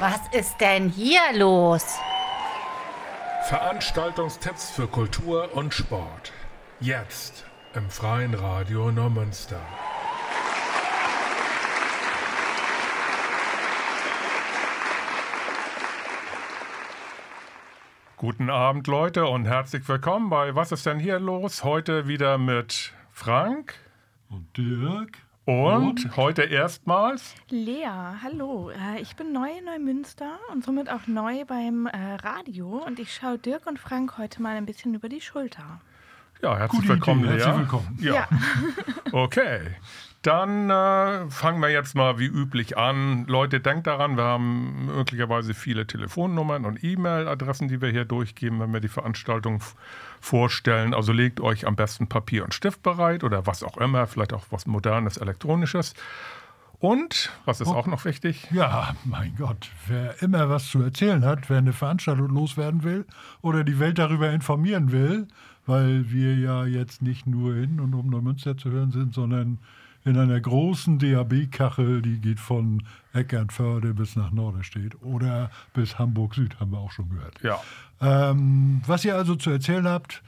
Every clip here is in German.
Was ist denn hier los? Veranstaltungstipps für Kultur und Sport. Jetzt im Freien Radio Neumünster. Guten Abend, Leute, und herzlich willkommen bei Was ist denn hier los? Heute wieder mit Frank und Dirk. Und, und heute erstmals Lea, hallo. Äh, ich bin neu in Neumünster und somit auch neu beim äh, Radio und ich schaue Dirk und Frank heute mal ein bisschen über die Schulter. Ja, herzlich Gute willkommen, Idee. Lea. Herzlich willkommen. Ja. ja. okay. Dann äh, fangen wir jetzt mal wie üblich an. Leute, denkt daran, wir haben möglicherweise viele Telefonnummern und E-Mail-Adressen, die wir hier durchgeben, wenn wir die Veranstaltung vorstellen. Also legt euch am besten Papier und Stift bereit oder was auch immer, vielleicht auch was modernes, elektronisches. Und, was ist oh, auch noch wichtig? Ja, mein Gott, wer immer was zu erzählen hat, wer eine Veranstaltung loswerden will oder die Welt darüber informieren will, weil wir ja jetzt nicht nur in und um Neumünster zu hören sind, sondern in einer großen DAB-Kachel, die geht von Eckernförde bis nach Norderstedt oder bis Hamburg Süd, haben wir auch schon gehört. Ja. Ähm, was ihr also zu erzählen habt,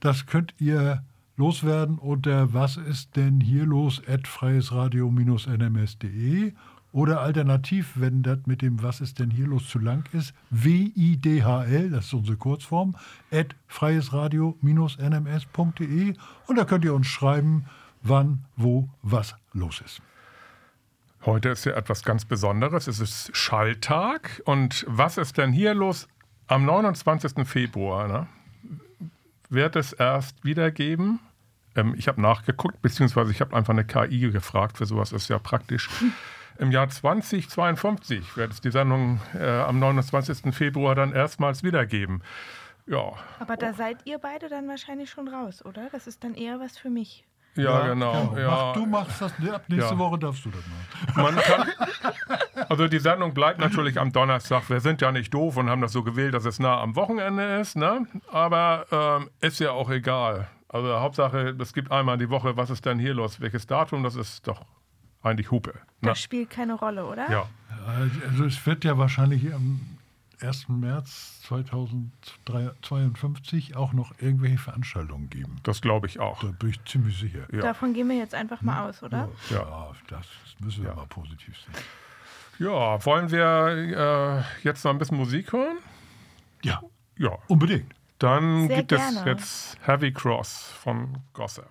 das könnt ihr loswerden unter was ist denn hier los at freiesradio-nms.de oder alternativ, wenn das mit dem Was ist denn hier los zu lang ist, WIDHL, das ist unsere Kurzform, at freiesradio-nms.de und da könnt ihr uns schreiben, wann, wo, was los ist. Heute ist ja etwas ganz Besonderes. Es ist Schalltag. Und was ist denn hier los? Am 29. Februar ne, wird es erst wieder geben. Ähm, ich habe nachgeguckt, beziehungsweise ich habe einfach eine KI gefragt. Für sowas ist ja praktisch. Im Jahr 2052 wird es die Sendung äh, am 29. Februar dann erstmals wiedergeben. Ja. Aber da seid ihr beide dann wahrscheinlich schon raus, oder? Das ist dann eher was für mich. Ja, ja genau. Ja. Mach, du machst das, ab nächste ja. Woche darfst du das machen. Man kann, also die Sendung bleibt natürlich am Donnerstag. Wir sind ja nicht doof und haben das so gewählt, dass es nah am Wochenende ist. Ne? Aber ähm, ist ja auch egal. Also Hauptsache, es gibt einmal die Woche, was ist denn hier los? Welches Datum? Das ist doch eigentlich Hupe. Ne? Das spielt keine Rolle, oder? Ja. Also es wird ja wahrscheinlich am 1. März 2052 auch noch irgendwelche Veranstaltungen geben. Das glaube ich auch. Da bin ich ziemlich sicher. Ja. Davon gehen wir jetzt einfach mal aus, oder? Ja, ja das müssen wir ja. mal positiv sehen. Ja, wollen wir äh, jetzt noch ein bisschen Musik hören? Ja. Ja. Unbedingt. Dann Sehr gibt gerne. es jetzt Heavy Cross von Gossip.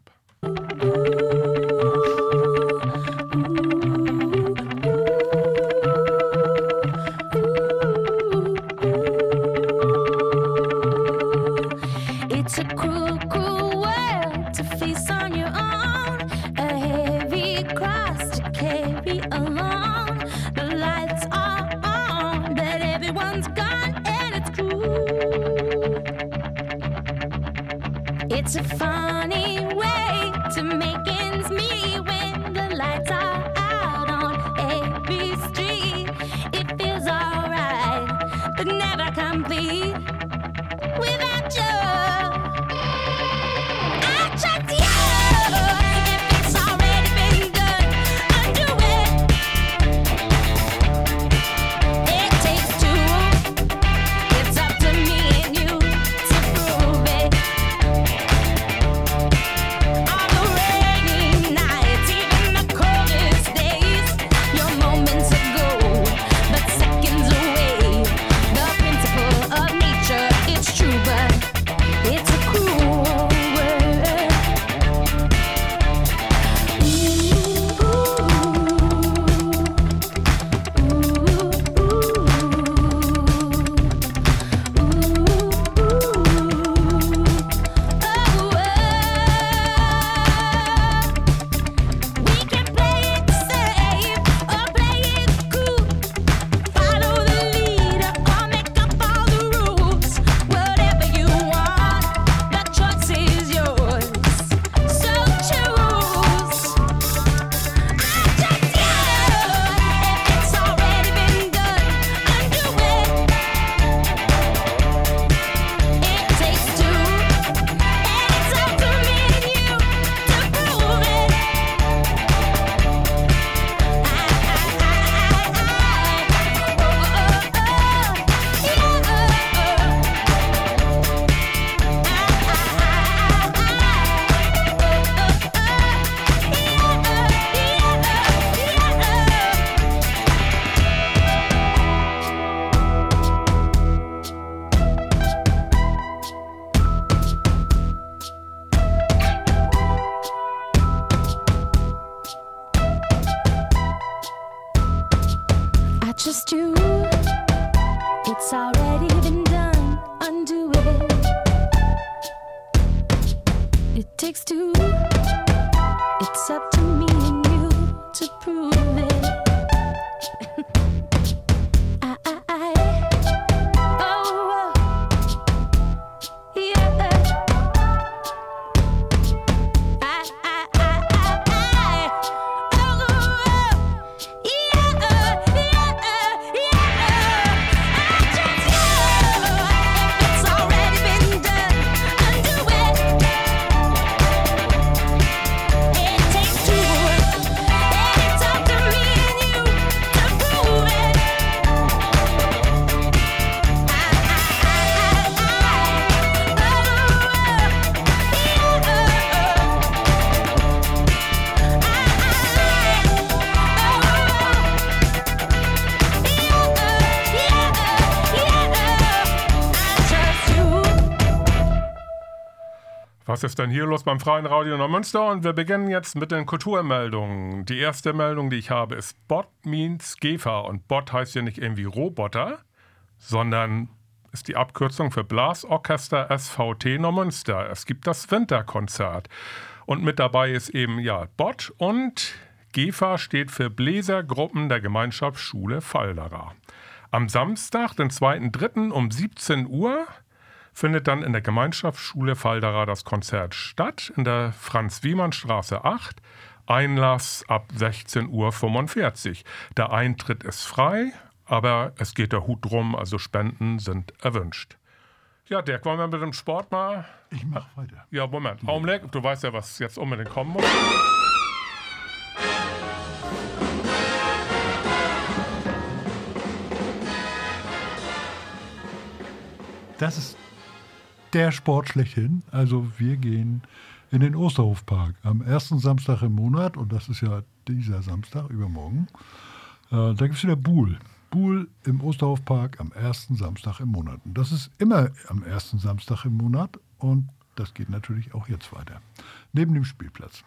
just you. It's already been done. Undo it. It takes two. It's up to me and you to prove. Was ist denn hier los beim Freien Radio Neumünster? Und wir beginnen jetzt mit den Kulturmeldungen. Die erste Meldung, die ich habe, ist Bot means Gefa. Und Bot heißt ja nicht irgendwie Roboter, sondern ist die Abkürzung für Blasorchester SVT Neumünster. Es gibt das Winterkonzert. Und mit dabei ist eben ja Bot und GEFA steht für Bläsergruppen der Gemeinschaftsschule Falderer. Am Samstag, den 2.3. um 17 Uhr findet dann in der Gemeinschaftsschule Falderer das Konzert statt, in der Franz-Wiemann-Straße 8. Einlass ab 16.45 Uhr. Der Eintritt ist frei, aber es geht der Hut drum, also Spenden sind erwünscht. Ja, Dirk, wollen wir mit dem Sport mal? Ich mach weiter. Ja, Moment. Augenblick, du weißt ja, was jetzt unbedingt kommen muss. Das ist der Sport schlechthin. Also wir gehen in den Osterhofpark am ersten Samstag im Monat und das ist ja dieser Samstag, übermorgen. Äh, da gibt es wieder Buhl. Buhl im Osterhofpark am ersten Samstag im Monat. Und das ist immer am ersten Samstag im Monat und das geht natürlich auch jetzt weiter. Neben dem Spielplatz.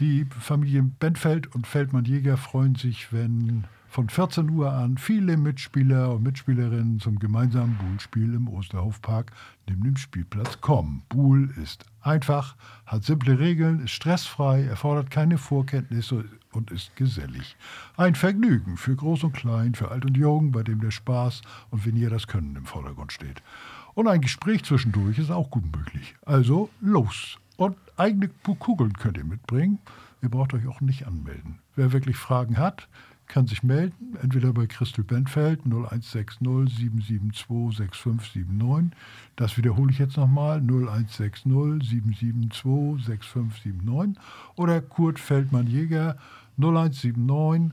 Die Familien Benfeld und Feldmann-Jäger freuen sich, wenn von 14 Uhr an viele Mitspieler und Mitspielerinnen zum gemeinsamen Buhlspiel im Osterhofpark neben dem Spielplatz kommen. Buhl ist einfach, hat simple Regeln, ist stressfrei, erfordert keine Vorkenntnisse und ist gesellig. Ein Vergnügen für Groß und Klein, für Alt und Jung, bei dem der Spaß und weniger das Können im Vordergrund steht. Und ein Gespräch zwischendurch ist auch gut möglich. Also los. Und eigene Kugeln könnt ihr mitbringen. Ihr braucht euch auch nicht anmelden. Wer wirklich Fragen hat, kann sich melden, entweder bei Christel Benfeld 0160 772 6579. Das wiederhole ich jetzt nochmal, 0160 772 6579. Oder Kurt Feldmann-Jäger 0179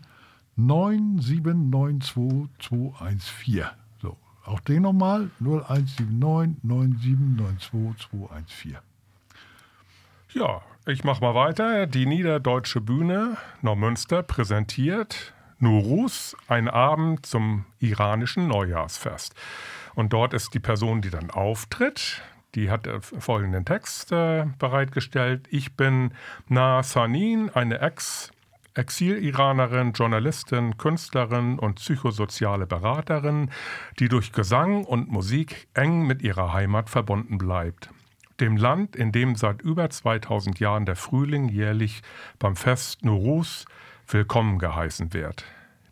9792 214. So, auch den nochmal, 0179 9792 214. Ja, ich mache mal weiter. Die Niederdeutsche Bühne Neumünster präsentiert Nuruz, ein Abend zum iranischen Neujahrsfest. Und dort ist die Person, die dann auftritt, die hat äh, folgenden Text äh, bereitgestellt. Ich bin Na Sanin, eine Ex- Exil-Iranerin, Journalistin, Künstlerin und psychosoziale Beraterin, die durch Gesang und Musik eng mit ihrer Heimat verbunden bleibt. Dem Land, in dem seit über 2000 Jahren der Frühling jährlich beim Fest Nuruz willkommen geheißen wird.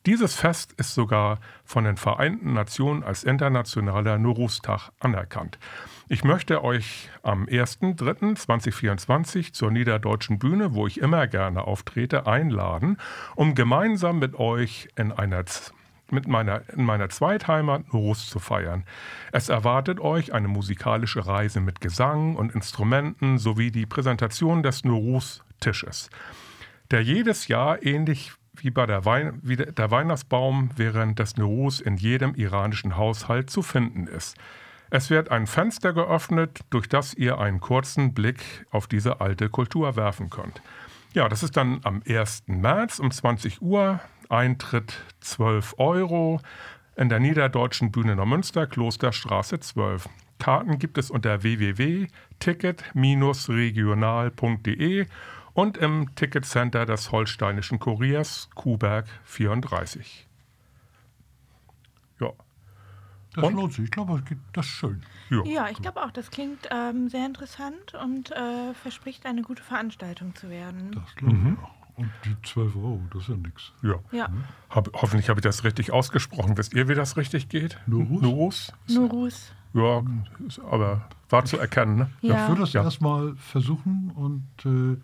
Dieses Fest ist sogar von den Vereinten Nationen als internationaler Nuruz-Tag anerkannt. Ich möchte euch am 1.3.2024 zur Niederdeutschen Bühne, wo ich immer gerne auftrete, einladen, um gemeinsam mit euch in einer mit meiner, in meiner Zweitheimat Nuruz zu feiern. Es erwartet euch eine musikalische Reise mit Gesang und Instrumenten sowie die Präsentation des Nuruz-Tisches, der jedes Jahr ähnlich wie bei der, Wein wie der Weihnachtsbaum während des Nuruz in jedem iranischen Haushalt zu finden ist. Es wird ein Fenster geöffnet, durch das ihr einen kurzen Blick auf diese alte Kultur werfen könnt. Ja, das ist dann am 1. März um 20 Uhr. Eintritt 12 Euro in der Niederdeutschen Bühne Neumünster, Klosterstraße 12. Karten gibt es unter www.ticket-regional.de und im Ticketcenter des Holsteinischen Kuriers Kuhberg 34. Ja, Das Und? lohnt sich. Ich glaube, das ist schön. Ja. Ja, ich glaube auch, das klingt ähm, sehr interessant und äh, verspricht eine gute Veranstaltung zu werden. Das glaube ich auch. Und die 12 Euro, das ist ja nichts. ja. Ja, Hab, hoffentlich habe ich das richtig ausgesprochen. Wisst ihr, wie das richtig geht? Nurus? Nurus? Nurus. Ja, ist, aber war zu erkennen, ne? Ich Ja, würde das Ja. erstmal versuchen und äh,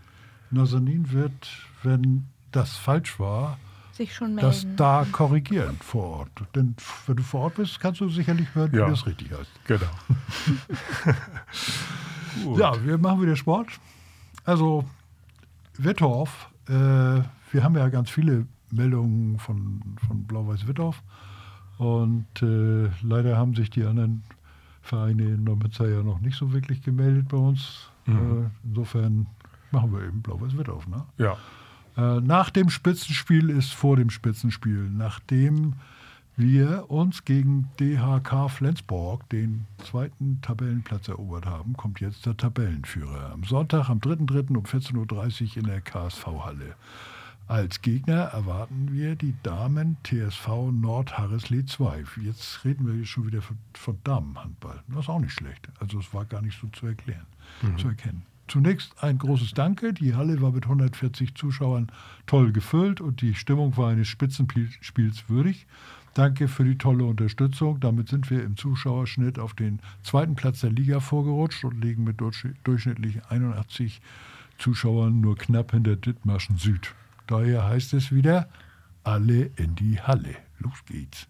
Nazanin wird, wenn das falsch war, sich schon das melden. da korrigieren vor Ort. Denn wenn du vor Ort bist, kannst du sicherlich hören, Ja. wie das richtig heißt. Genau. Ja, wir machen wieder Sport. Also, Wittorf, äh, wir haben ja ganz viele Meldungen von, von Blau-Weiß-Wittorf. Und äh, leider haben sich die anderen Vereine in Neumünster ja noch nicht so wirklich gemeldet bei uns. Äh, insofern machen wir eben Blau-Weiß-Wittorf. Ne? Ja. Äh, nach dem Spitzenspiel ist vor dem Spitzenspiel, nachdem wir uns gegen DHK Flensburg den zweiten Tabellenplatz erobert haben, kommt jetzt der Tabellenführer. Am Sonntag, am 3.3. um 14.30 Uhr in der KSV-Halle. Als Gegner erwarten wir die Damen TSV Nord Harrisley 2. Jetzt reden wir schon wieder von, von Damenhandball. Das ist auch nicht schlecht. Also es war gar nicht so zu erklären, zu erkennen. Zunächst ein großes Danke. Die Halle war mit 140 Zuschauern toll gefüllt und die Stimmung war eines Spitzenspiels würdig. Danke für die tolle Unterstützung. Damit sind wir im Zuschauerschnitt auf den zweiten Platz der Liga vorgerutscht und liegen mit durchsch- durchschnittlich 81 Zuschauern nur knapp hinter Dithmarschen Süd. Daher heißt es wieder, alle in die Halle. Los geht's.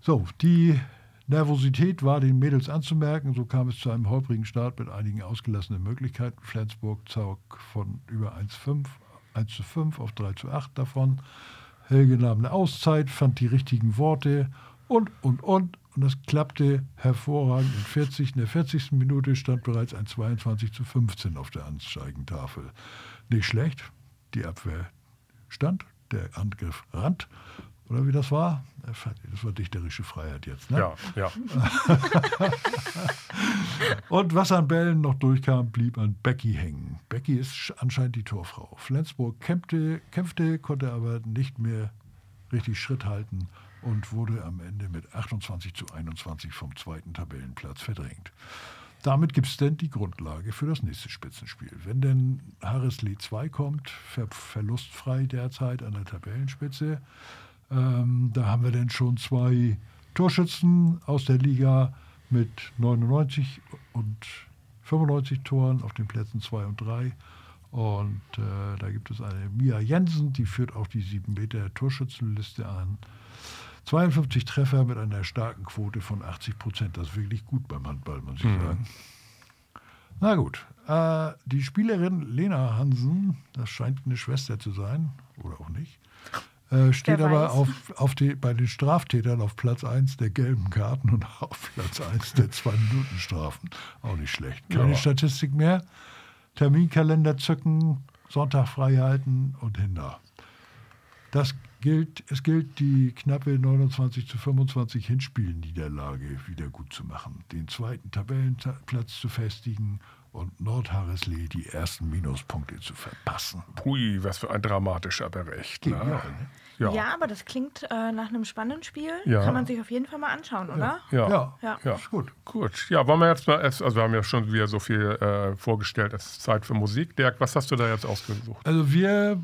So, die Nervosität war den Mädels anzumerken. So kam es zu einem holprigen Start mit einigen ausgelassenen Möglichkeiten. Flensburg zog von über 1,5 1 zu 5 auf 3 zu 8 davon. Helge nahm eine Auszeit, fand die richtigen Worte und, und, und. Und das klappte hervorragend. In, 40, in der 40. Minute stand bereits ein 22 zu 15 auf der Anzeigentafel. Nicht schlecht. Die Abwehr stand, der Angriff rand. Oder wie das war? Das war dichterische Freiheit jetzt. Ne? Ja, ja. Und was an Bällen noch durchkam, blieb an Becky hängen. Becky ist sch- anscheinend die Torfrau. Flensburg kämpfte, kämpfte, konnte aber nicht mehr richtig Schritt halten und wurde am Ende mit 28 zu 21 vom zweiten Tabellenplatz verdrängt. Damit gibt es denn die Grundlage für das nächste Spitzenspiel. Wenn denn Harrisley 2 kommt, ver verlustfrei derzeit an der Tabellenspitze, ähm, da haben wir dann schon zwei Torschützen aus der Liga mit 99 und 95 Toren auf den Plätzen 2 und 3. Und äh, da gibt es eine Mia Jensen, die führt auch die 7 Meter Torschützenliste an. 52 Treffer mit einer starken Quote von 80 Prozent. Das ist wirklich gut beim Handball, muss ich sagen. Na gut, äh, die Spielerin Lena Hansen, das scheint eine Schwester zu sein, oder auch nicht, äh, steht aber auf, auf die, bei den Straftätern auf Platz 1 der gelben Karten und auf Platz 1 der 2-Minuten-Strafen. Auch nicht schlecht. Keine Ja. Statistik mehr. Terminkalender zücken, Sonntag frei halten und hinter. Das gilt, es gilt, die knappe 29 zu 25 Hinspielniederlage wieder gut zu machen, den zweiten Tabellenplatz zu festigen und Nordharrisley die ersten Minuspunkte zu verpassen. Pui, was für ein dramatischer Bericht. Ne? Genial, ne? Ja. Ja, aber das klingt äh, nach einem spannenden Spiel. Ja. Kann man sich auf jeden Fall mal anschauen, oder? Ja. Ja, Ja. Ja. ist gut. Gut, ja, wollen wir jetzt mal, erst- also wir haben ja schon wieder so viel äh, vorgestellt, es ist Zeit für Musik. Dirk, was hast du da jetzt ausgesucht? Also wir,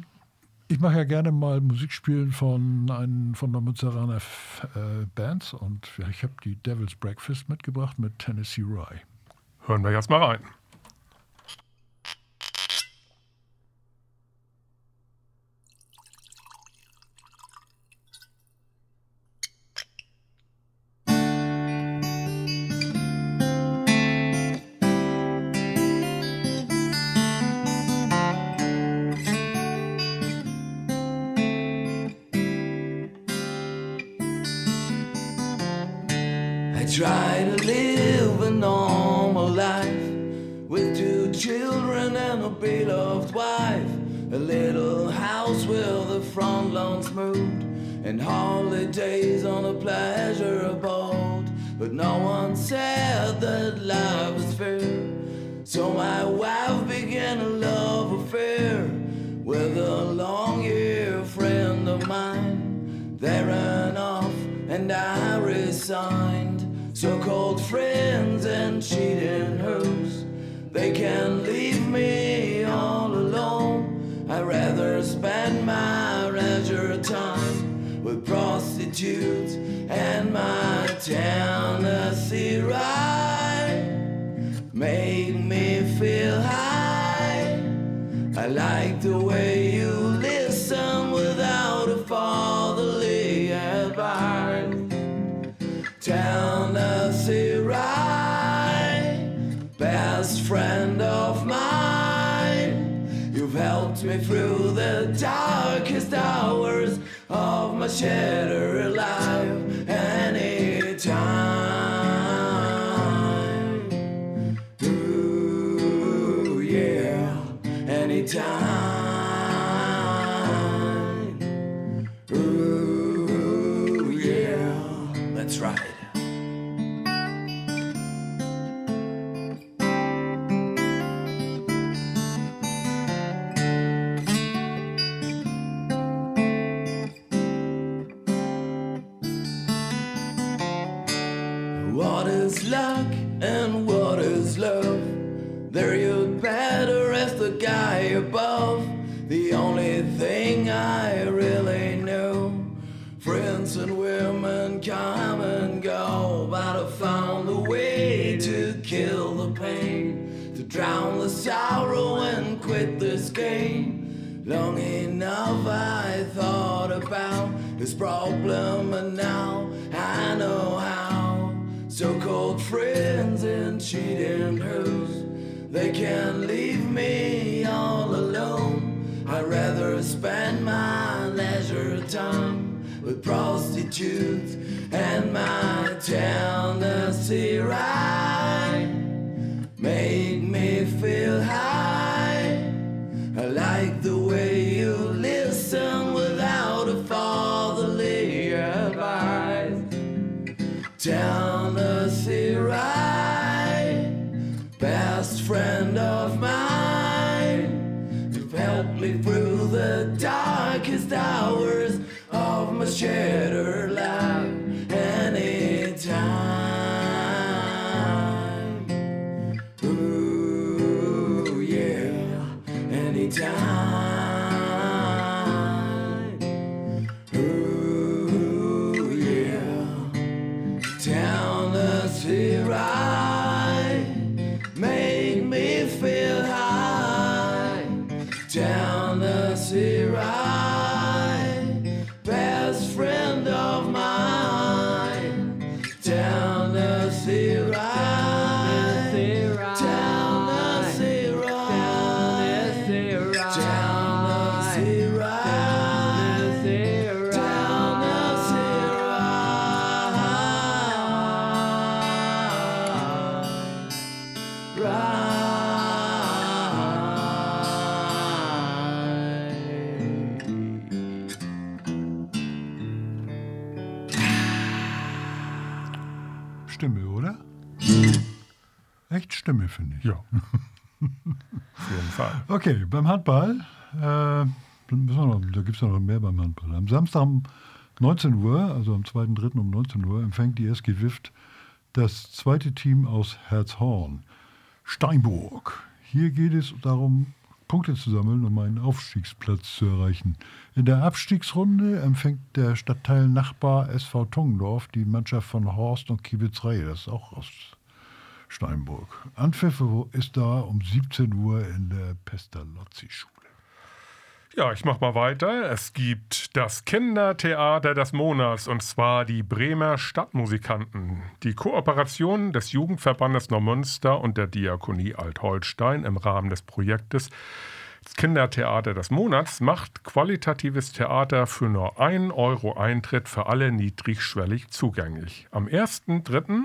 ich mache ja gerne mal Musik spielen von einem von der Münzeraner F- äh, Bands und ich habe die Devil's Breakfast mitgebracht mit Tennessee Rye. Hören wir jetzt mal rein. Try to live a normal life with two children and a beloved wife. A little house where the front lawn's moved, and holidays on a pleasure boat. But no one said that life was fair. So my wife began a love affair with a long year friend of mine. They ran off and I resigned. So-called friends and cheating hoes. They can leave me all alone. I'd rather spend my leisure time with prostitutes and my Tennessee ride. Make me feel high. I like the way You've me through the darkest hours of my shattered life. Luck and what is love? There you'd better ask the guy above. The only thing I really know. Friends and women come and go, but I found a way to kill the pain, to drown the sorrow and quit this game. Long enough I thought about this problem, cheating hoes, they can't leave me all alone. I'd rather spend my leisure time with prostitutes and my Tennessee ride. Okay, beim Handball, äh, da gibt es noch mehr beim Handball. Am Samstag um 19 Uhr, also am 2.3. um 19 Uhr, empfängt die SG Wift das zweite Team aus Herzhorn, Steinburg. Hier geht es darum, Punkte zu sammeln, um einen Aufstiegsplatz zu erreichen. In der Abstiegsrunde empfängt der Stadtteil Nachbar SV Tongendorf die Mannschaft von Horst und Kiebitzrei, das ist auch aus Steinburg. Anpfiff ist da um 17 Uhr in der Pestalozzi-Schule. Ja, ich mach mal weiter. Es gibt das Kindertheater des Monats und zwar die Bremer Stadtmusikanten. Die Kooperation des Jugendverbandes Neumünster und der Diakonie Altholstein im Rahmen des Projektes Kindertheater des Monats macht qualitatives Theater für nur 1 Euro Eintritt für alle niedrigschwellig zugänglich. Am 1.3.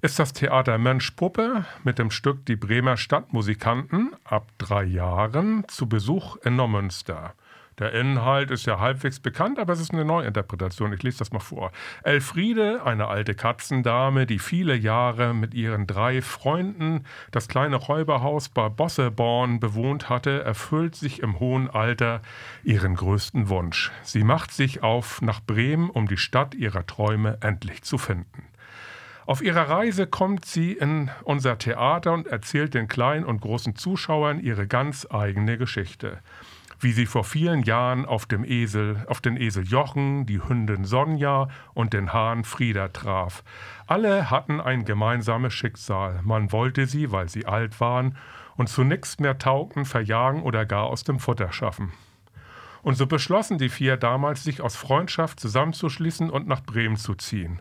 ist das Theater Mensch Puppe mit dem Stück Die Bremer Stadtmusikanten ab drei Jahren zu Besuch in Neumünster. Der Inhalt ist ja halbwegs bekannt, aber es ist eine Neuinterpretation. Ich lese das mal vor. Elfriede, eine alte Katzendame, die viele Jahre mit ihren drei Freunden das kleine Räuberhaus bei Bosseborn bewohnt hatte, erfüllt sich im hohen Alter ihren größten Wunsch. Sie macht sich auf nach Bremen, um die Stadt ihrer Träume endlich zu finden. Auf ihrer Reise kommt sie in unser Theater und erzählt den kleinen und großen Zuschauern ihre ganz eigene Geschichte. Wie sie vor vielen Jahren auf dem Esel, auf den Esel Jochen, die Hündin Sonja und den Hahn Frieda traf. Alle hatten ein gemeinsames Schicksal. Man wollte sie, weil sie alt waren und zu nichts mehr taugten, verjagen oder gar aus dem Futter schaffen. Und so beschlossen die vier damals, sich aus Freundschaft zusammenzuschließen und nach Bremen zu ziehen.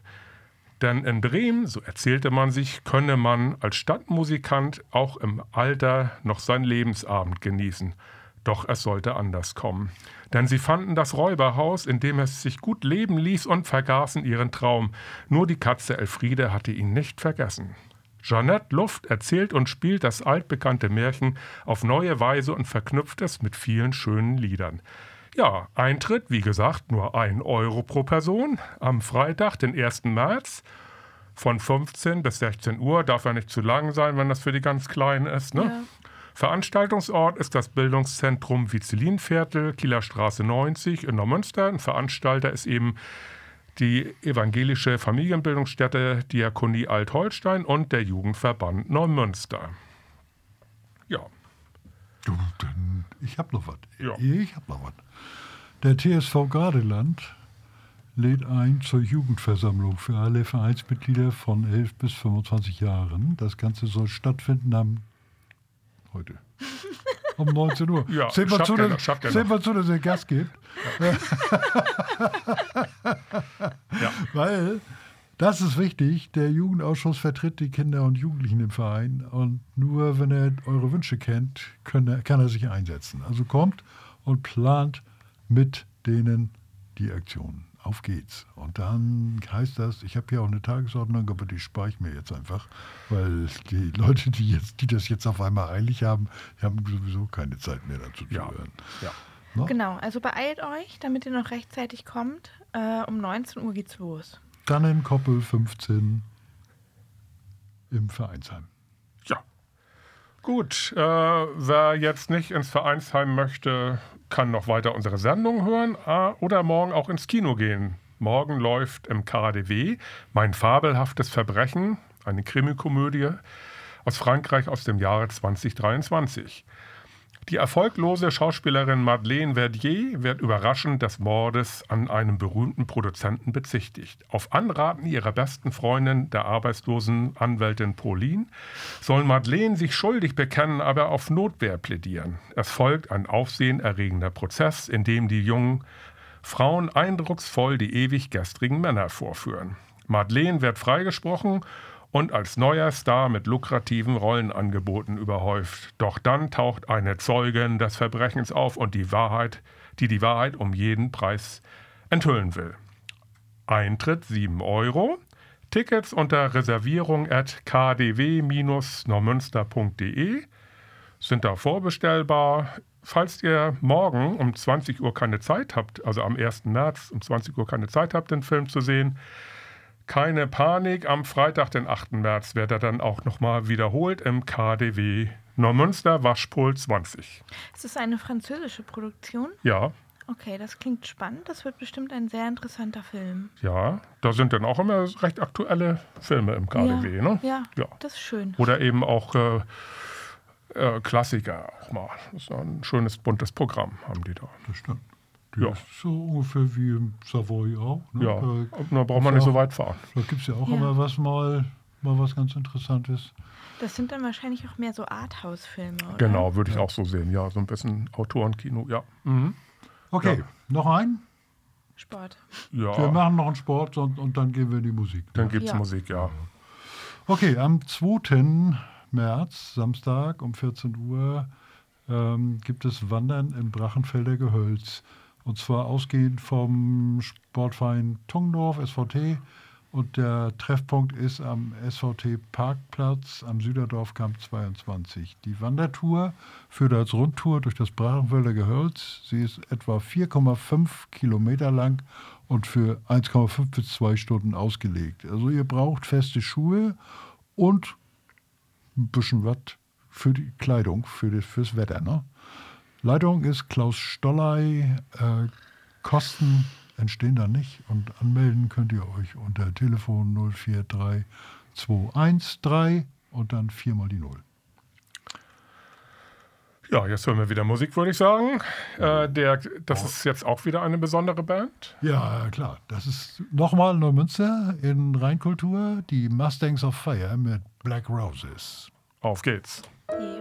Denn in Bremen, so erzählte man sich, könne man als Stadtmusikant auch im Alter noch seinen Lebensabend genießen. Doch es sollte anders kommen. Denn sie fanden das Räuberhaus, in dem es sich gut leben ließ und vergaßen ihren Traum. Nur die Katze Elfriede hatte ihn nicht vergessen. Jeanette Luft erzählt und spielt das altbekannte Märchen auf neue Weise und verknüpft es mit vielen schönen Liedern. Ja, Eintritt, wie gesagt, nur ein Euro pro Person. Am Freitag, den 1. März, von 15 bis 16 Uhr. Darf ja nicht zu lang sein, wenn das für die ganz Kleinen ist. Ne? Veranstaltungsort ist das Bildungszentrum Vizelinviertel, Kieler Straße 90 in Neumünster. Ein Veranstalter ist eben die evangelische Familienbildungsstätte Diakonie Altholstein und der Jugendverband Neumünster. Ja, Du, dann, ich habe noch was. Ja. Ich habe noch was. Der TSV Gardeland lädt ein zur Jugendversammlung für alle Vereinsmitglieder von 11 bis 25 Jahren. Das Ganze soll stattfinden am heute. Um 19 Uhr. Ja, mal schafft zu, dass- noch. mal zu, dass ihr Gas gibt. Ja. Weil, das ist wichtig, der Jugendausschuss vertritt die Kinder und Jugendlichen im Verein und nur wenn er eure Wünsche kennt, er, kann er sich einsetzen. Also kommt und plant mit denen die Aktion. Auf geht's. Und dann heißt das, ich habe hier auch eine Tagesordnung, aber die spare ich mir jetzt einfach, weil die Leute, die, jetzt, die das jetzt auf einmal eilig haben, die haben sowieso keine Zeit mehr dazu zu Ja. hören. ja. Genau, also beeilt euch, damit ihr noch rechtzeitig kommt. Äh, um 19 Uhr geht's los. Dann in Koppel 15 im Vereinsheim. Ja. Gut, äh, wer jetzt nicht ins Vereinsheim möchte, kann noch weiter unsere Sendung hören äh, oder morgen auch ins Kino gehen. Morgen läuft im KDW Mein fabelhaftes Verbrechen, eine Krimikomödie aus Frankreich aus dem Jahre 2023. Die erfolglose Schauspielerin Madeleine Verdier wird überraschend des Mordes an einem berühmten Produzenten bezichtigt. Auf Anraten ihrer besten Freundin, der arbeitslosen Anwältin Pauline, soll Madeleine sich schuldig bekennen, aber auf Notwehr plädieren. Es folgt ein aufsehenerregender Prozess, in dem die jungen Frauen eindrucksvoll die ewig gestrigen Männer vorführen. Madeleine wird freigesprochen und als neuer Star mit lukrativen Rollenangeboten überhäuft. Doch dann taucht eine Zeugin des Verbrechens auf und die Wahrheit, die die Wahrheit um jeden Preis enthüllen will. Eintritt 7 Euro. Tickets unter Reservierung at kdw-neumünster.de sind da vorbestellbar. Falls ihr morgen um 20 Uhr keine Zeit habt, also am 1. März um 20 Uhr keine Zeit habt, den Film zu sehen, keine Panik. Am Freitag, den 8. März, wird er dann auch nochmal wiederholt im KDW Neumünster Waschpol 20. Es ist eine französische Produktion. Ja, Okay, das klingt spannend. Das wird bestimmt ein sehr interessanter Film. ja, da sind dann auch immer recht aktuelle Filme im KDW, ja, ne? ja, Ja. das ist schön. Oder eben auch äh, äh, Klassiker auch mal. Das ist ein schönes, buntes Programm haben die da. Das stimmt. Die Ja. ist so ungefähr wie im Savoy auch. Ne? Ja, Da, da braucht man nicht so weit fahren. da gibt es ja auch Ja. immer was mal, mal was ganz Interessantes. Das sind dann wahrscheinlich auch mehr so Arthouse-Filme, oder? Genau, würde ich auch so sehen. Ja, so ein bisschen Autorenkino, ja. Mhm. Okay, Ja. noch ein? Sport. Wir Ja, machen noch einen Sport und, und dann gehen wir in die Musik. ne? dann gibt es Ja. Musik, ja. Okay, am 2. März, Samstag um 14 Uhr, ähm, gibt es Wandern im Brachenfelder Gehölz. Und zwar ausgehend vom Sportverein Tungdorf, SVT. Und der Treffpunkt ist am SVT Parkplatz am Süderdorfkamp 22. Die Wandertour führt als Rundtour durch das Brachenfelder Gehölz. Sie ist etwa 4,5 Kilometer lang und für 1,5 bis 2 Stunden ausgelegt. Also ihr braucht feste Schuhe und ein bisschen was für die Kleidung, für das, fürs Wetter. Ne? Leitung ist Klaus Stollei. Äh, Kosten entstehen da nicht und anmelden könnt ihr euch unter Telefon 043213 und dann viermal die Null. Ja, jetzt hören wir wieder Musik, würde ich sagen. Äh, der, das oh. ist jetzt auch wieder eine besondere Band. Ja, klar. Das ist nochmal Neumünster in Rheinkultur, die Mustangs of Fire mit Black Roses. Auf geht's. Ja.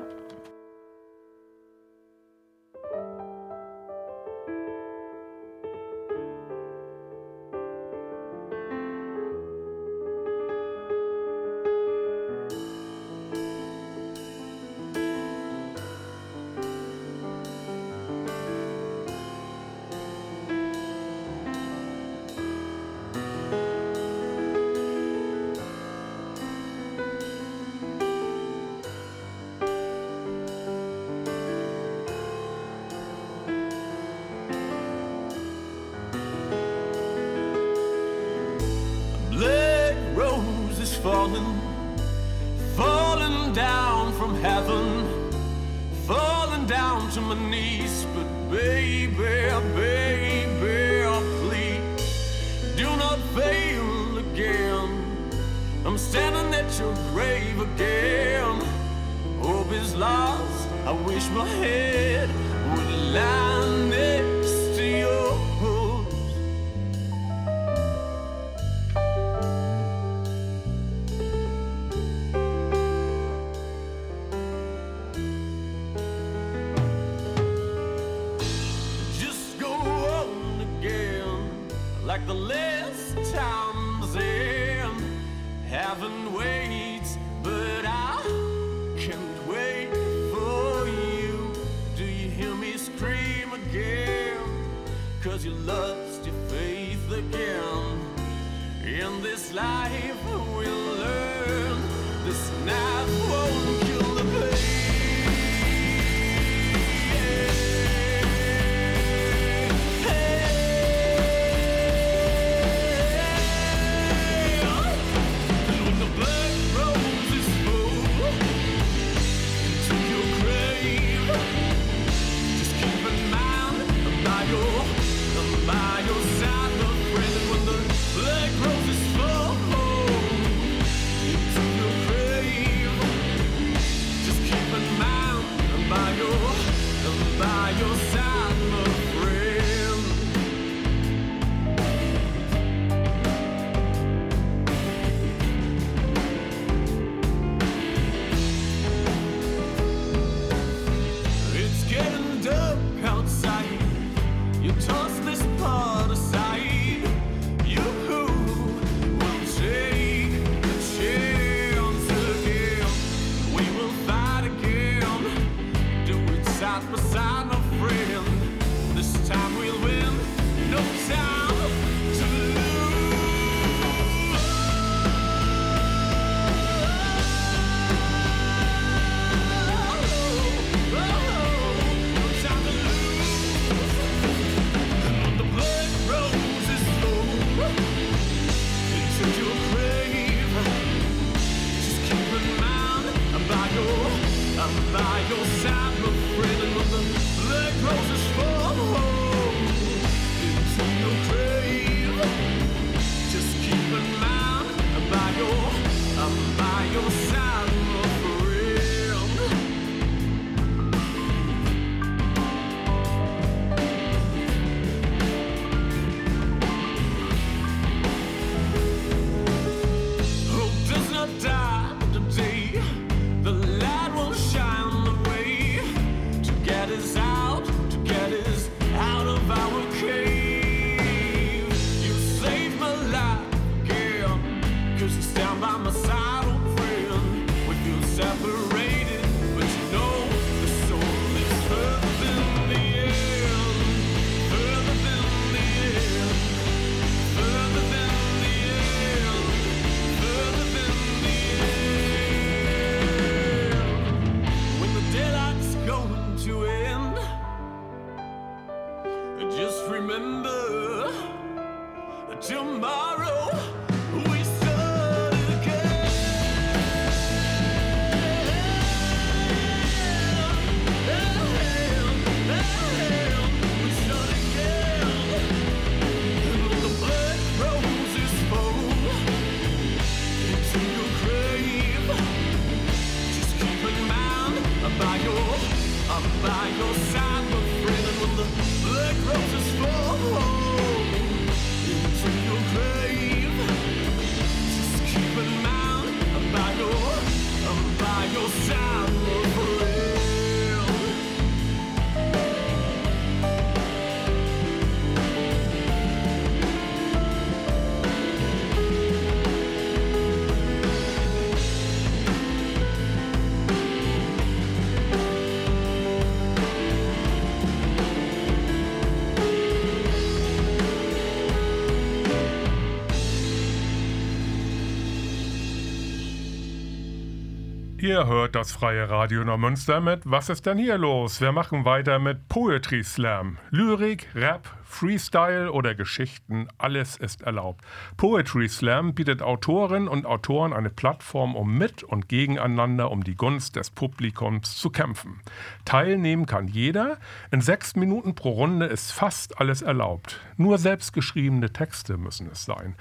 Ihr hört das freie Radio Neumünster mit Was ist denn hier los? Wir machen weiter mit Poetry Slam. Lyrik, Rap, Freestyle oder Geschichten, alles ist erlaubt. Poetry Slam bietet Autorinnen und Autoren eine Plattform, um mit und gegeneinander um die Gunst des Publikums zu kämpfen. Teilnehmen kann jeder. In sechs Minuten pro Runde ist fast alles erlaubt. Nur selbstgeschriebene Texte müssen es sein.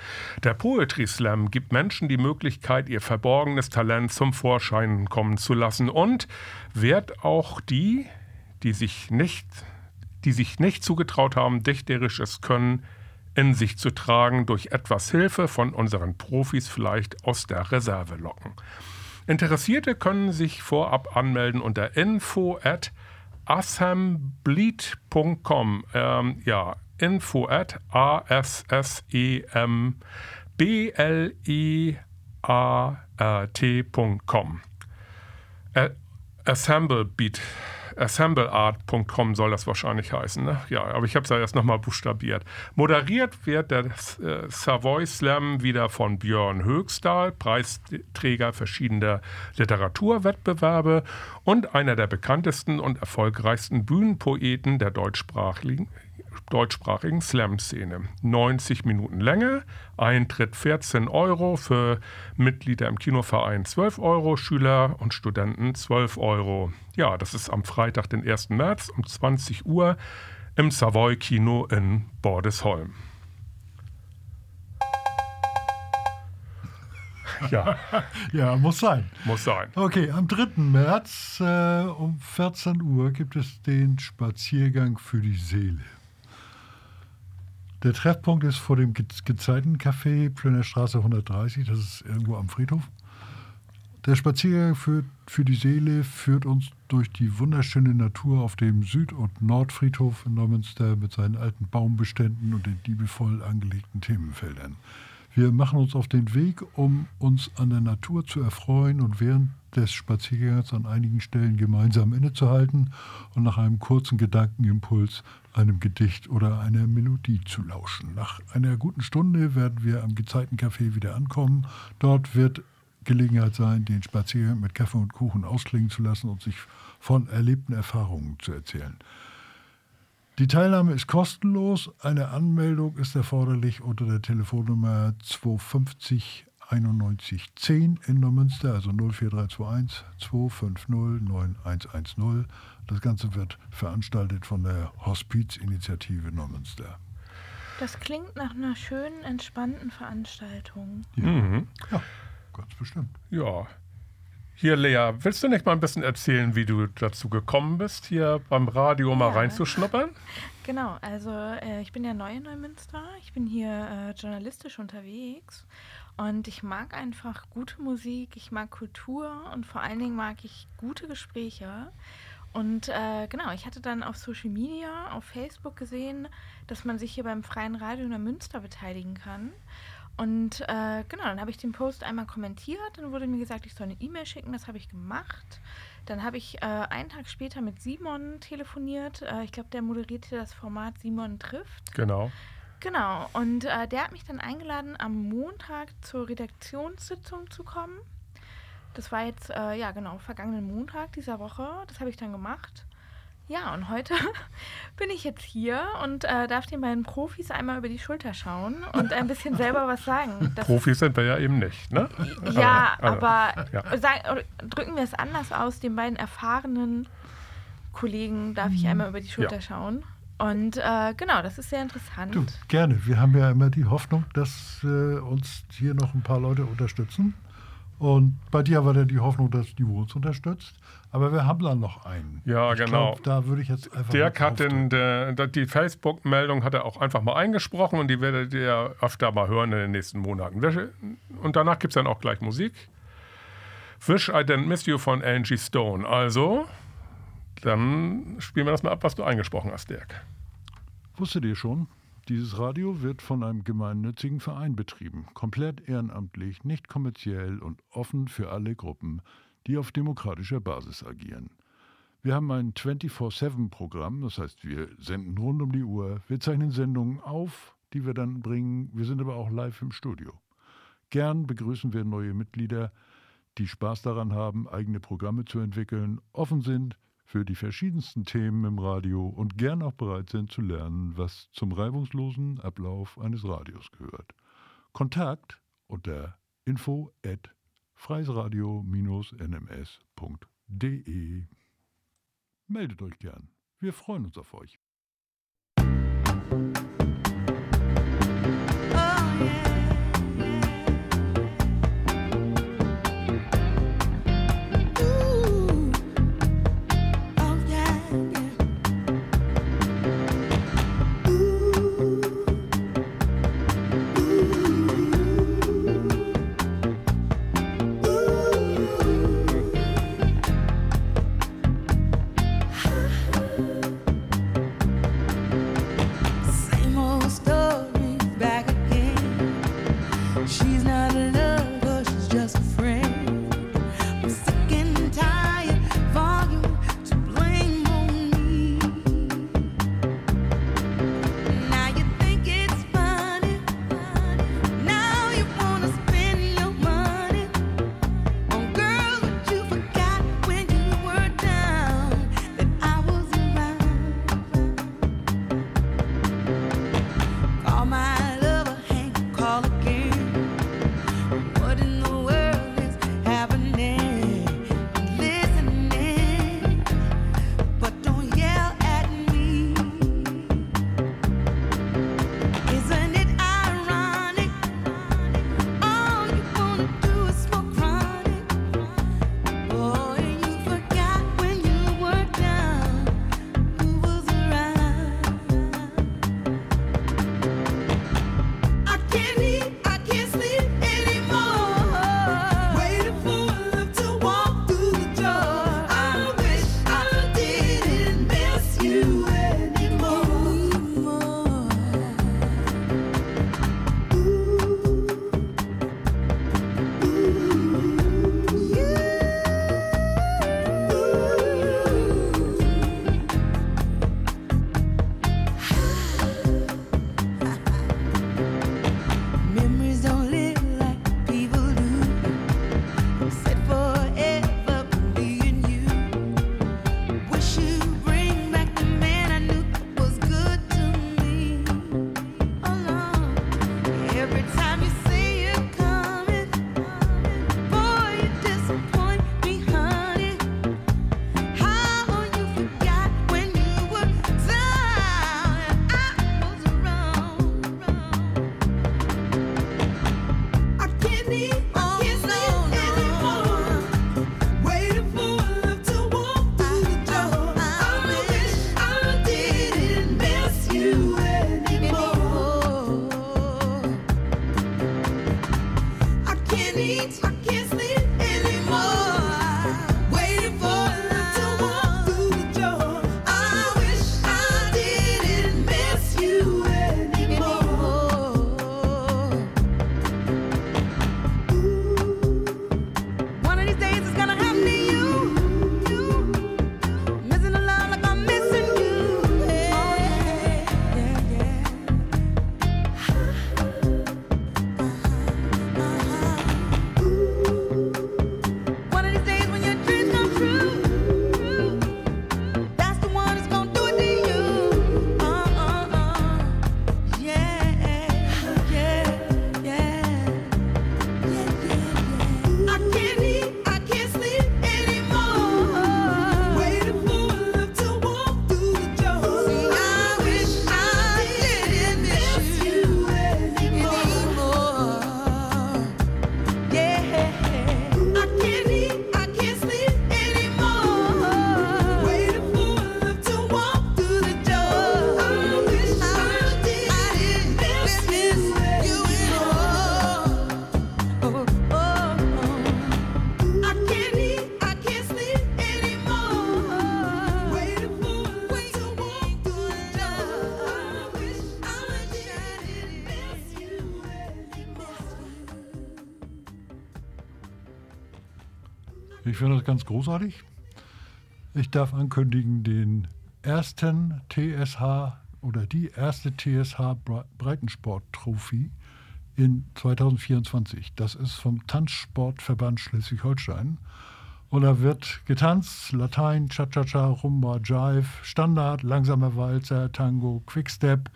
Der Poetry Slam gibt Menschen die Möglichkeit, ihr verborgenes Talent zum Vorschein kommen zu lassen und wehrt auch die, die sich nicht, die sich nicht zugetraut haben, dichterisches Können in sich zu tragen, durch etwas Hilfe von unseren Profis vielleicht aus der Reserve locken. Interessierte können sich vorab anmelden unter info at assembleed.com. Ähm, ja, info at a s s e m b l e a r t.com. Ä- Assemblebeat, assembleart.com soll das wahrscheinlich heißen. Ne? Ja, aber ich habe es ja erst nochmal buchstabiert. Moderiert wird der äh, Savoy Slam wieder von Björn Höchstahl, Preisträger verschiedener Literaturwettbewerbe und einer der bekanntesten und erfolgreichsten Bühnenpoeten der deutschsprachigen deutschsprachigen Slam-Szene. 90 Minuten Länge, Eintritt 14 Euro, für Mitglieder im Kinoverein 12 Euro, Schüler und Studenten 12 Euro. Ja, das ist am Freitag, den 1. März um 20 Uhr im Savoy Kino in Bordesholm. Ja, Ja, muss sein. muss sein. Okay, am 3. März äh, um 14 Uhr gibt es den Spaziergang für die Seele. Der Treffpunkt ist vor dem Ge Gezeitencafé Plöner Straße 130, das ist irgendwo am Friedhof. Der Spaziergang für, für die Seele führt uns durch die wunderschöne Natur auf dem Süd- und Nordfriedhof in Neumünster mit seinen alten Baumbeständen und den liebevoll angelegten Themenfeldern. Wir machen uns auf den Weg, um uns an der Natur zu erfreuen und während des Spaziergangs an einigen Stellen gemeinsam innezuhalten und nach einem kurzen Gedankenimpuls, einem Gedicht oder einer Melodie zu lauschen. Nach einer guten Stunde werden wir am Gezeitencafé wieder ankommen. Dort wird Gelegenheit sein, den Spaziergang mit Kaffee und Kuchen ausklingen zu lassen und sich von erlebten Erfahrungen zu erzählen. Die Teilnahme ist kostenlos. Eine Anmeldung ist erforderlich unter der Telefonnummer 250 91 10 in Neumünster, also 04321 250 9110. Das Ganze wird veranstaltet von der Hospizinitiative Neumünster. Das klingt nach einer schönen, entspannten Veranstaltung. Mhm. Ja, ganz bestimmt. Ja. Hier, Lea, willst du nicht mal ein bisschen erzählen, wie du dazu gekommen bist, hier beim Radio mal Ja. reinzuschnuppern? Genau, also äh, ich bin ja neu in Neumünster. Ich bin hier äh, journalistisch unterwegs und ich mag einfach gute Musik, ich mag Kultur und vor allen Dingen mag ich gute Gespräche. Und äh, genau, ich hatte dann auf Social Media, auf Facebook gesehen, dass man sich hier beim Freien Radio Neumünster beteiligen kann. Und äh, genau, dann habe ich den Post einmal kommentiert, dann wurde mir gesagt, ich soll eine E-Mail schicken, das habe ich gemacht. Dann habe ich äh, einen Tag später mit Simon telefoniert. Äh, ich glaube, der moderierte das Format Simon trifft. Genau. Genau, und äh, der hat mich dann eingeladen, am Montag zur Redaktionssitzung zu kommen. Das war jetzt, äh, ja genau, vergangenen Montag dieser Woche. Das habe ich dann gemacht. Ja, und heute bin ich jetzt hier und äh, darf den beiden Profis einmal über die Schulter schauen und ein bisschen selber was sagen. Das Profis sind wir ja eben nicht, ne? ja, Also, aber ja. Sag, oder drücken wir es anders aus, den beiden erfahrenen Kollegen darf ich einmal über die Schulter Ja. schauen. Und äh, genau, das ist sehr interessant. Du, gerne. Wir haben ja immer die Hoffnung, dass äh, uns hier noch ein paar Leute unterstützen. Und bei dir war da die Hoffnung, dass die uns unterstützt. Aber wir haben dann noch einen. Ja, ich genau. Glaub, da würde ich jetzt einfach. Dirk hat den, der, die Facebook-Meldung hat er auch einfach mal eingesprochen und die werdet ihr öfter mal hören in den nächsten Monaten. Und danach gibt es dann auch gleich Musik. Wish I Didn't Miss You von Angie Stone. Also, dann spielen wir das mal ab, was du eingesprochen hast, Dirk. Wusstet ihr schon? Dieses Radio wird von einem gemeinnützigen Verein betrieben, komplett ehrenamtlich, nicht kommerziell und offen für alle Gruppen, die auf demokratischer Basis agieren. Wir haben ein 24-7-Programm, das heißt, wir senden rund um die Uhr, wir zeichnen Sendungen auf, die wir dann bringen, wir sind aber auch live im Studio. Gern begrüßen wir neue Mitglieder, die Spaß daran haben, eigene Programme zu entwickeln, offen sind für die verschiedensten Themen im Radio und gern auch bereit sind zu lernen, was zum reibungslosen Ablauf eines Radios gehört. Kontakt unter info at freisradio-nms.de. Meldet euch gern. Wir freuen uns auf euch. Ich finde das ganz großartig. Ich darf ankündigen, den ersten TSH oder die erste TSH Bre- Breitensport-Trophy in 2024. Das ist vom Tanzsportverband Schleswig-Holstein. Und da wird getanzt, Latein, Cha-Cha-Cha, Rumba, Jive, Standard, langsamer Walzer, Tango, Quickstep.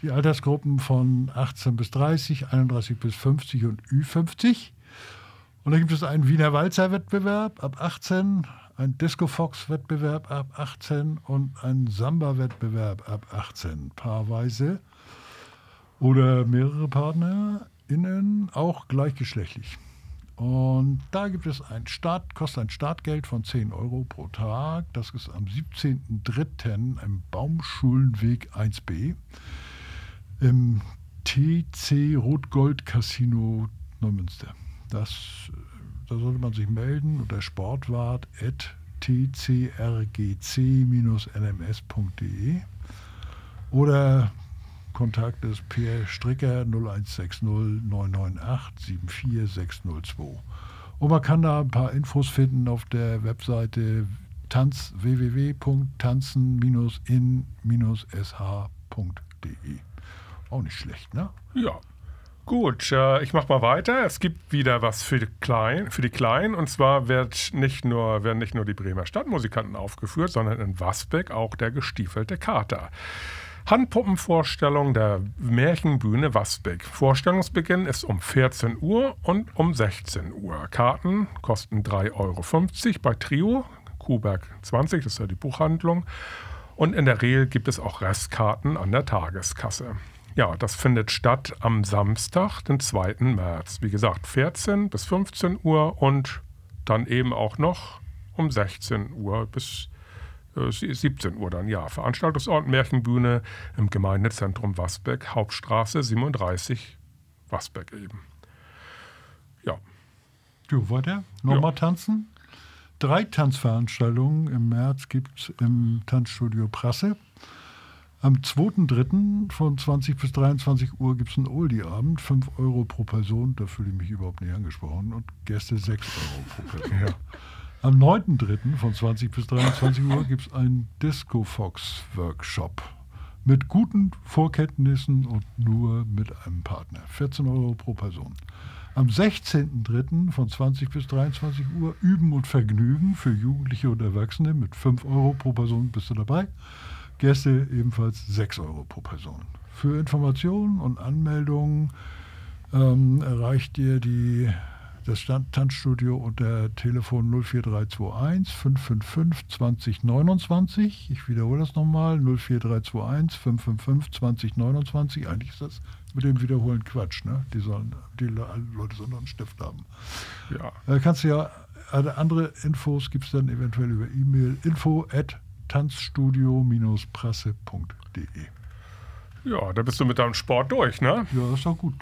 Die Altersgruppen von 18 bis 30, 31 bis 50 und Ü50. Und dann gibt es einen Wiener Walzer-Wettbewerb ab 18, einen Disco-Fox-Wettbewerb ab 18 und einen Samba-Wettbewerb ab 18, paarweise. Oder mehrere PartnerInnen, auch gleichgeschlechtlich. Und da gibt es ein Start, kostet ein Startgeld von 10 Euro pro Tag. Das ist am 17.03. im Baumschulenweg 1b im TC Rot-Gold Casino Neumünster. Das, äh, da sollte man sich melden unter sportwart.tcrgc-nms.de oder Kontakt ist Pierre Stricker 0160 998 74602. Und man kann da ein paar Infos finden auf der Webseite tanz www.tanzen-in-sh.de. Auch nicht schlecht, ne? Ja. Gut, äh, ich mache mal weiter. Es gibt wieder was für die Kleinen, für die Kleinen. Und zwar wird nicht nur, werden nicht nur die Bremer Stadtmusikanten aufgeführt, sondern in Wasbeck auch der gestiefelte Kater. Handpuppenvorstellung der Märchenbühne Wasbeck. Vorstellungsbeginn ist um 14 Uhr und um 16 Uhr. Karten kosten 3,50 Euro bei Trio, Kuhberg 20, das ist ja die Buchhandlung. Und in der Regel gibt es auch Restkarten an der Tageskasse. Ja, das findet statt am Samstag, den 2. März. Wie gesagt, 14 bis 15 Uhr und dann eben auch noch um 16 Uhr bis äh, 17 Uhr dann, ja. Veranstaltungsort Märchenbühne im Gemeindezentrum Wasbeck, Hauptstraße 37, Wasbeck eben. Ja, Du, weiter? Nochmal tanzen? Drei Tanzveranstaltungen im März gibt es im Tanzstudio Prasse. Am 2.3. von 20 bis 23 Uhr gibt es einen Oldie-Abend, 5 Euro pro Person, da fühle ich mich überhaupt nicht angesprochen, und Gäste 6 Euro pro Person. Am 9.3. von 20 bis 23 Uhr gibt es einen Disco-Fox-Workshop mit guten Vorkenntnissen und nur mit einem Partner. 14 Euro pro Person. Am 16.03. von 20 bis 23 Uhr Üben und Vergnügen für Jugendliche und Erwachsene mit 5 Euro pro Person bist du dabei. Gäste ebenfalls 6 Euro pro Person. Für Informationen und Anmeldungen ähm, erreicht ihr die, das Stand- Tanzstudio unter Telefon 04321 555 2029. Ich wiederhole das nochmal, 04321 555 2029. Eigentlich ist das mit dem Wiederholen Quatsch. Ne? Die, sollen, die Le- Leute sollen noch einen Stift haben. ja. Äh, kannst du ja, andere Infos gibt es dann eventuell über E-Mail info at tanzstudio-prasse.de. Ja, da bist du mit deinem Sport durch, ne? Ja, das ist doch gut.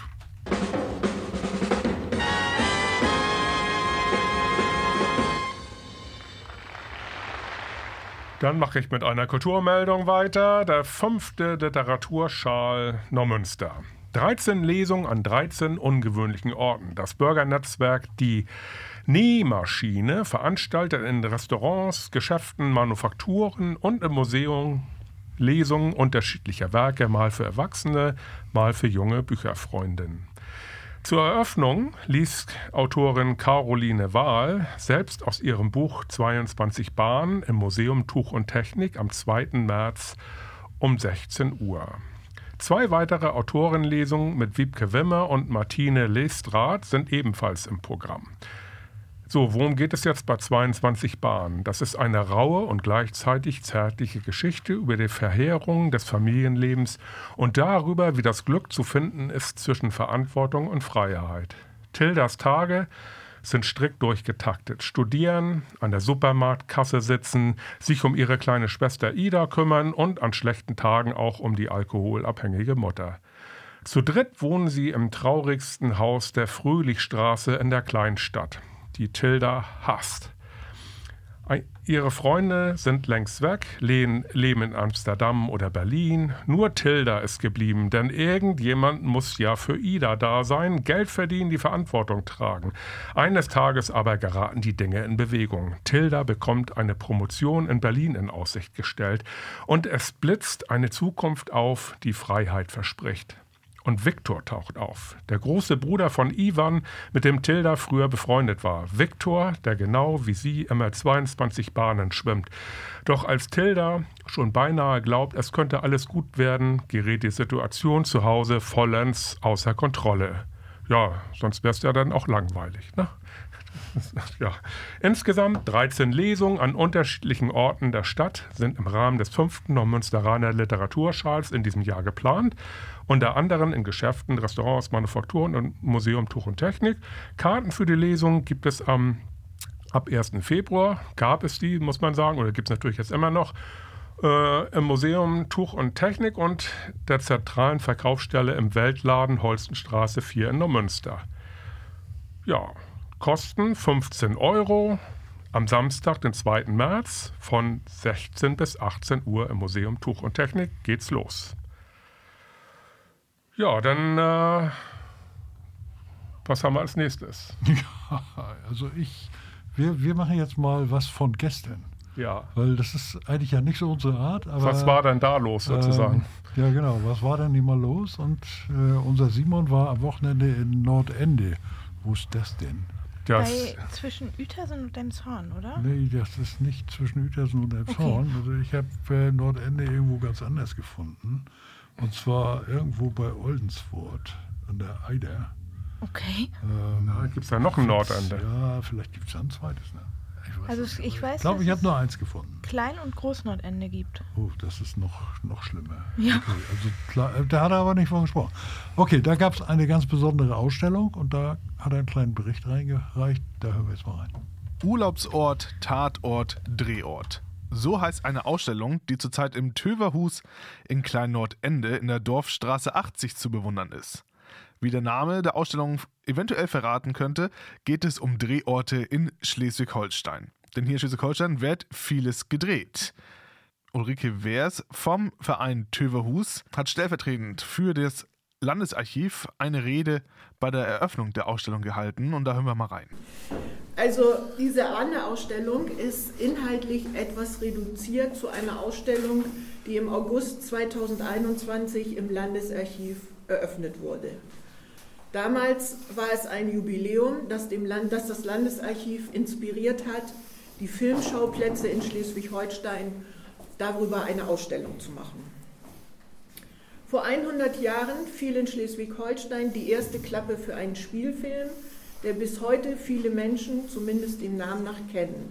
Dann mache ich mit einer Kulturmeldung weiter. Der fünfte Literaturschal Neumünster. 13 Lesungen an 13 ungewöhnlichen Orten. Das Bürgernetzwerk Die Nähmaschine veranstaltet in Restaurants, Geschäften, Manufakturen und im Museum Lesungen unterschiedlicher Werke, mal für Erwachsene, mal für junge Bücherfreundinnen. Zur Eröffnung liest Autorin Caroline Wahl selbst aus ihrem Buch 22 Bahnen im Museum Tuch und Technik am 2. März um 16 Uhr. Zwei weitere Autorenlesungen mit Wiebke Wimmer und Martine Lestrath sind ebenfalls im Programm. So, worum geht es jetzt bei 22 Bahnen? Das ist eine raue und gleichzeitig zärtliche Geschichte über die Verheerung des Familienlebens und darüber, wie das Glück zu finden ist zwischen Verantwortung und Freiheit. Tildas Tage sind strikt durchgetaktet. Studieren, an der Supermarktkasse sitzen, sich um ihre kleine Schwester Ida kümmern und an schlechten Tagen auch um die alkoholabhängige Mutter. Zu dritt wohnen sie im traurigsten Haus der Fröhlichstraße in der Kleinstadt, die Tilda hasst. Ihre Freunde sind längst weg, leben in Amsterdam oder Berlin. Nur Tilda ist geblieben, denn irgendjemand muss ja für Ida da sein, Geld verdienen, die Verantwortung tragen. Eines Tages aber geraten die Dinge in Bewegung. Tilda bekommt eine Promotion in Berlin in Aussicht gestellt und es blitzt eine Zukunft auf, die Freiheit verspricht. Und Viktor taucht auf, der große Bruder von Ivan, mit dem Tilda früher befreundet war. Viktor, der genau wie sie immer 22 Bahnen schwimmt. Doch als Tilda schon beinahe glaubt, es könnte alles gut werden, gerät die Situation zu Hause vollends außer Kontrolle. Ja, sonst wäre es ja dann auch langweilig. Ne? Ja. Insgesamt 13 Lesungen an unterschiedlichen Orten der Stadt sind im Rahmen des fünften Neumünsteraner Literaturschals in diesem Jahr geplant. Unter anderem in Geschäften, Restaurants, Manufakturen und Museum Tuch und Technik. Karten für die Lesung gibt es am ab 1. Februar. Gab es die, muss man sagen, oder gibt es natürlich jetzt immer noch. Äh, Im Museum Tuch und Technik und der zentralen Verkaufsstelle im Weltladen Holstenstraße 4 in Neumünster. Ja, Kosten 15 Euro. Am Samstag, den 2. März von 16 bis 18 Uhr im Museum Tuch und Technik geht's los. Ja, dann äh, was haben wir als nächstes? Ja, also ich, wir, wir machen jetzt mal was von gestern. Ja, Weil das ist eigentlich ja nicht so unsere Art. Aber, was war denn da los sozusagen? Ähm, ja, genau. Was war denn immer los? Und äh, unser Simon war am Wochenende in Nordende. Wo ist das denn? das, Bei, zwischen Uetersen und Elmshorn, oder? Nee, das ist nicht zwischen Uetersen und Elbshorn. Also ich habe äh, Nordende irgendwo ganz anders gefunden. Und zwar irgendwo bei Oldensfurt an der Eider. Okay. Ähm, gibt es da noch ein Nordende? Ja, vielleicht gibt es ein zweites. Ne? Ich weiß Also es ich nicht. weiß, glaube, ich habe nur eins gefunden. Klein- und Großnordende gibt. Oh, das ist noch, noch schlimmer. Ja. Okay, also klar, äh, da hat er aber nicht von gesprochen. Okay, da gab es eine ganz besondere Ausstellung und da hat er einen kleinen Bericht reingereicht. Da hören wir jetzt mal rein. Urlaubsort, Tatort, Drehort. So heißt eine Ausstellung, die zurzeit im Töverhus in Klein-Nordende in der Dorfstraße 80 zu bewundern ist. Wie der Name der Ausstellung eventuell verraten könnte, geht es um Drehorte in Schleswig-Holstein. Denn hier in Schleswig-Holstein wird vieles gedreht. Ulrike Wehrs vom Verein Töverhus hat stellvertretend für das Landesarchiv eine Rede bei der Eröffnung der Ausstellung gehalten und da hören wir mal rein. Also diese Ahne-Ausstellung ist inhaltlich etwas reduziert zu einer Ausstellung, die im August 2021 im Landesarchiv eröffnet wurde. Damals war es ein Jubiläum, das, dem Land, das das Landesarchiv inspiriert hat, die Filmschauplätze in Schleswig-Holstein darüber eine Ausstellung zu machen. Vor 100 Jahren fiel in Schleswig-Holstein die erste Klappe für einen Spielfilm, der bis heute viele Menschen zumindest dem Namen nach kennen.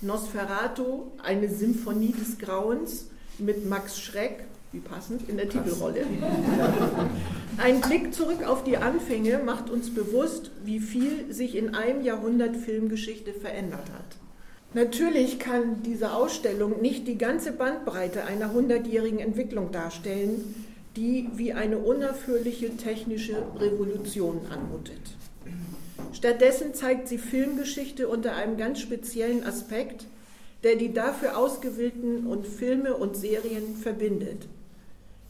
Nosferatu, eine Symphonie des Grauens mit Max Schreck, wie passend, in der Titelrolle. Ein Blick zurück auf die Anfänge macht uns bewusst, wie viel sich in einem Jahrhundert Filmgeschichte verändert hat. Natürlich kann diese Ausstellung nicht die ganze Bandbreite einer hundertjährigen Entwicklung darstellen, die wie eine unaufhörliche technische Revolution anmutet. Stattdessen zeigt sie Filmgeschichte unter einem ganz speziellen Aspekt, der die dafür ausgewählten und Filme und Serien verbindet.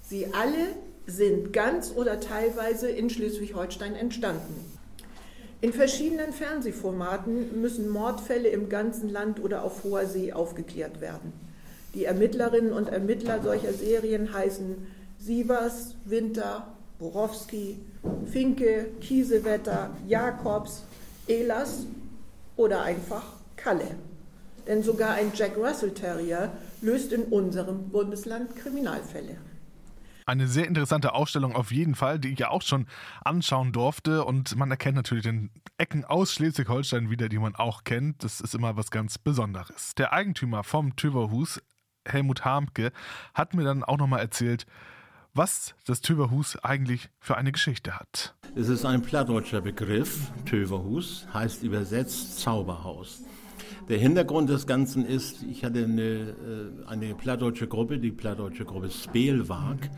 Sie alle sind ganz oder teilweise in Schleswig-Holstein entstanden. In verschiedenen Fernsehformaten müssen Mordfälle im ganzen Land oder auf hoher See aufgeklärt werden. Die Ermittlerinnen und Ermittler solcher Serien heißen Sievers, Winter, Borowski, Finke, Kiesewetter, Jakobs, Ehlers oder einfach Kalle. Denn sogar ein Jack Russell Terrier löst in unserem Bundesland Kriminalfälle. Eine sehr interessante Ausstellung auf jeden Fall, die ich ja auch schon anschauen durfte. Und man erkennt natürlich den Ecken aus Schleswig-Holstein wieder, die man auch kennt. Das ist immer was ganz Besonderes. Der Eigentümer vom Töverhus, Helmut Harmke, hat mir dann auch nochmal erzählt, was das Töverhus eigentlich für eine Geschichte hat. Es ist ein plattdeutscher Begriff, Töverhus, heißt übersetzt Zauberhaus. Der Hintergrund des Ganzen ist, ich hatte eine, äh, eine plattdeutsche Gruppe, die plattdeutsche Gruppe Spelwag.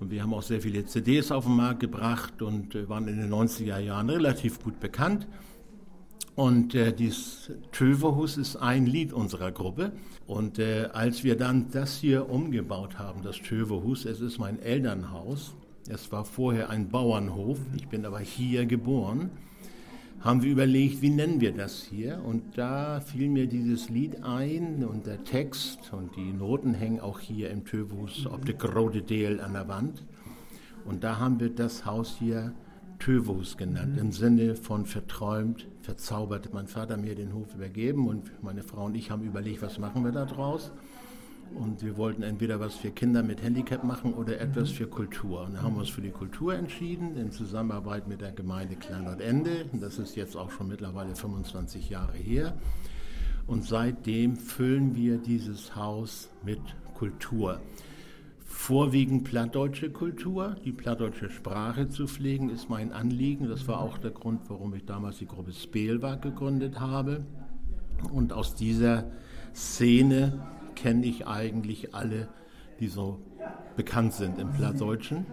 Und wir haben auch sehr viele CDs auf den Markt gebracht und äh, waren in den 90er Jahren relativ gut bekannt. Und äh, dieses Töverhus ist ein Lied unserer Gruppe. Und äh, als wir dann das hier umgebaut haben, das Töverhus, es ist mein Elternhaus, es war vorher ein Bauernhof, ich bin aber hier geboren, haben wir überlegt, wie nennen wir das hier? Und da fiel mir dieses Lied ein und der Text und die Noten hängen auch hier im Töverhus auf der Grote Deel an der Wand. Und da haben wir das Haus hier Tövus genannt, im Sinne von verträumt, verzaubert. Mein Vater hat mir den Hof übergeben und meine Frau und ich haben überlegt, was machen wir da draus. Und wir wollten entweder was für Kinder mit Handicap machen oder etwas für Kultur. Und da haben wir uns für die Kultur entschieden, in Zusammenarbeit mit der Gemeinde Kleinordende. Das ist jetzt auch schon mittlerweile 25 Jahre her. Und seitdem füllen wir dieses Haus mit Kultur. Vorwiegend plattdeutsche Kultur, die plattdeutsche Sprache zu pflegen, ist mein Anliegen. Das war auch der Grund, warum ich damals die Gruppe Spelwag gegründet habe. Und aus dieser Szene kenne ich eigentlich alle, die so bekannt sind im Plattdeutschen.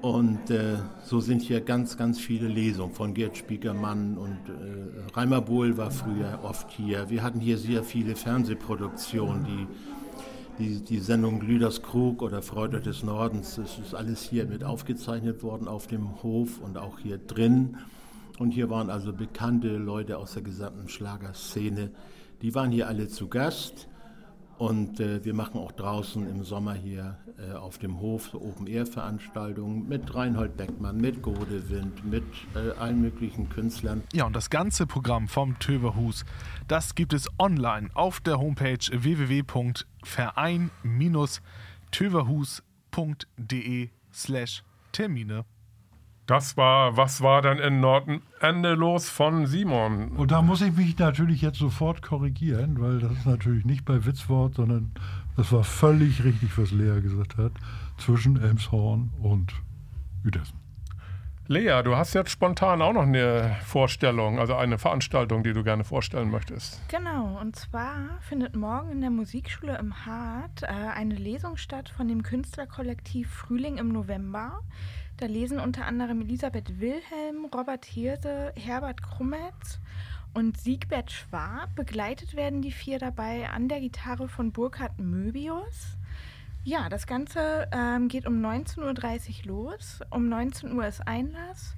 Und äh, so sind hier ganz, ganz viele Lesungen von Gerd Spiekermann und äh, Reimer Bohl war früher oft hier. Wir hatten hier sehr viele Fernsehproduktionen, die die, die Sendung Lüders Krug oder Freude des Nordens, das ist alles hier mit aufgezeichnet worden auf dem Hof und auch hier drin. Und hier waren also bekannte Leute aus der gesamten Schlagerszene. Die waren hier alle zu Gast. Und äh, wir machen auch draußen im Sommer hier äh, auf dem Hof so Open-Air-Veranstaltungen mit Reinhold Beckmann, mit Godewind, mit äh, allen möglichen Künstlern. Ja, und das ganze Programm vom Töverhus, das gibt es online auf der Homepage www.verein-töverhus.de slash Termine. Das war, was war denn in Nordende los von Simon? Und da muss ich mich natürlich jetzt sofort korrigieren, weil das ist natürlich nicht bei Witzwort, sondern das war völlig richtig, was Lea gesagt hat, zwischen Elmshorn und Uetersen. Lea, du hast jetzt spontan auch noch eine Vorstellung, also eine Veranstaltung, die du gerne vorstellen möchtest. Genau, und zwar findet morgen in der Musikschule im Hart äh, eine Lesung statt von dem Künstlerkollektiv Frühling im November. Da lesen unter anderem Elisabeth Wilhelm, Robert Hirse, Herbert Krummetz und Siegbert Schwab. Begleitet werden die vier dabei an der Gitarre von Burkhard Möbius. Ja, das Ganze ähm, geht um 19.30 Uhr los. Um 19 Uhr ist Einlass.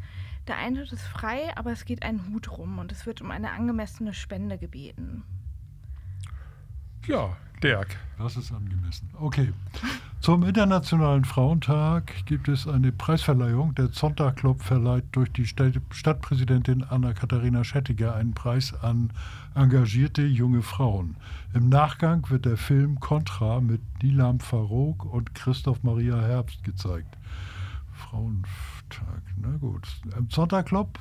Der Eintritt ist frei, aber es geht ein Hut rum und es wird um eine angemessene Spende gebeten. Ja, Dirk. Das ist angemessen. Okay. Zum Internationalen Frauentag gibt es eine Preisverleihung. Der Zonta Club verleiht durch die Stadt Stadtpräsidentin Anna-Katharina Schettiger einen Preis an engagierte junge Frauen. Im Nachgang wird der Film Contra mit Nilam Farouk und Christoph Maria Herbst gezeigt. Frauentag, na gut. Im Zonta Club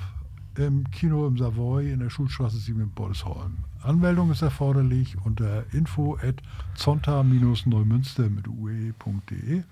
im Kino im Savoy in der Schulstraße 7 in Bollesholm. Anmeldung ist erforderlich unter info at zonta-neumünster mit ue.de.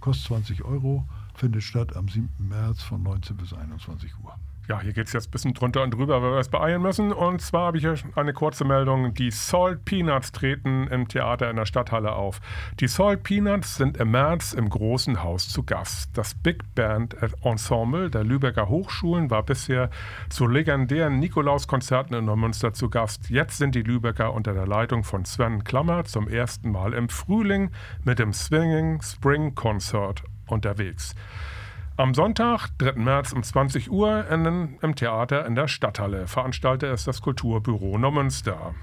Kostet 20 Euro, findet statt am 7. März von 19 bis 21 Uhr. Ja, hier geht es jetzt ein bisschen drunter und drüber, weil wir es beeilen müssen. Und zwar habe ich hier eine kurze Meldung. Die Salt Peanuts treten im Theater in der Stadthalle auf. Die Salt Peanuts sind im März im Großen Haus zu Gast. Das Big Band Ensemble der Lübecker Hochschulen war bisher zu legendären Nikolauskonzerten in Neumünster zu Gast. Jetzt sind die Lübecker unter der Leitung von Sven Klammer zum ersten Mal im Frühling mit dem Swinging Spring Concert unterwegs. Am Sonntag, 3. März um 20 Uhr in, im Theater in der Stadthalle. Veranstalter ist das Kulturbüro Neumünster.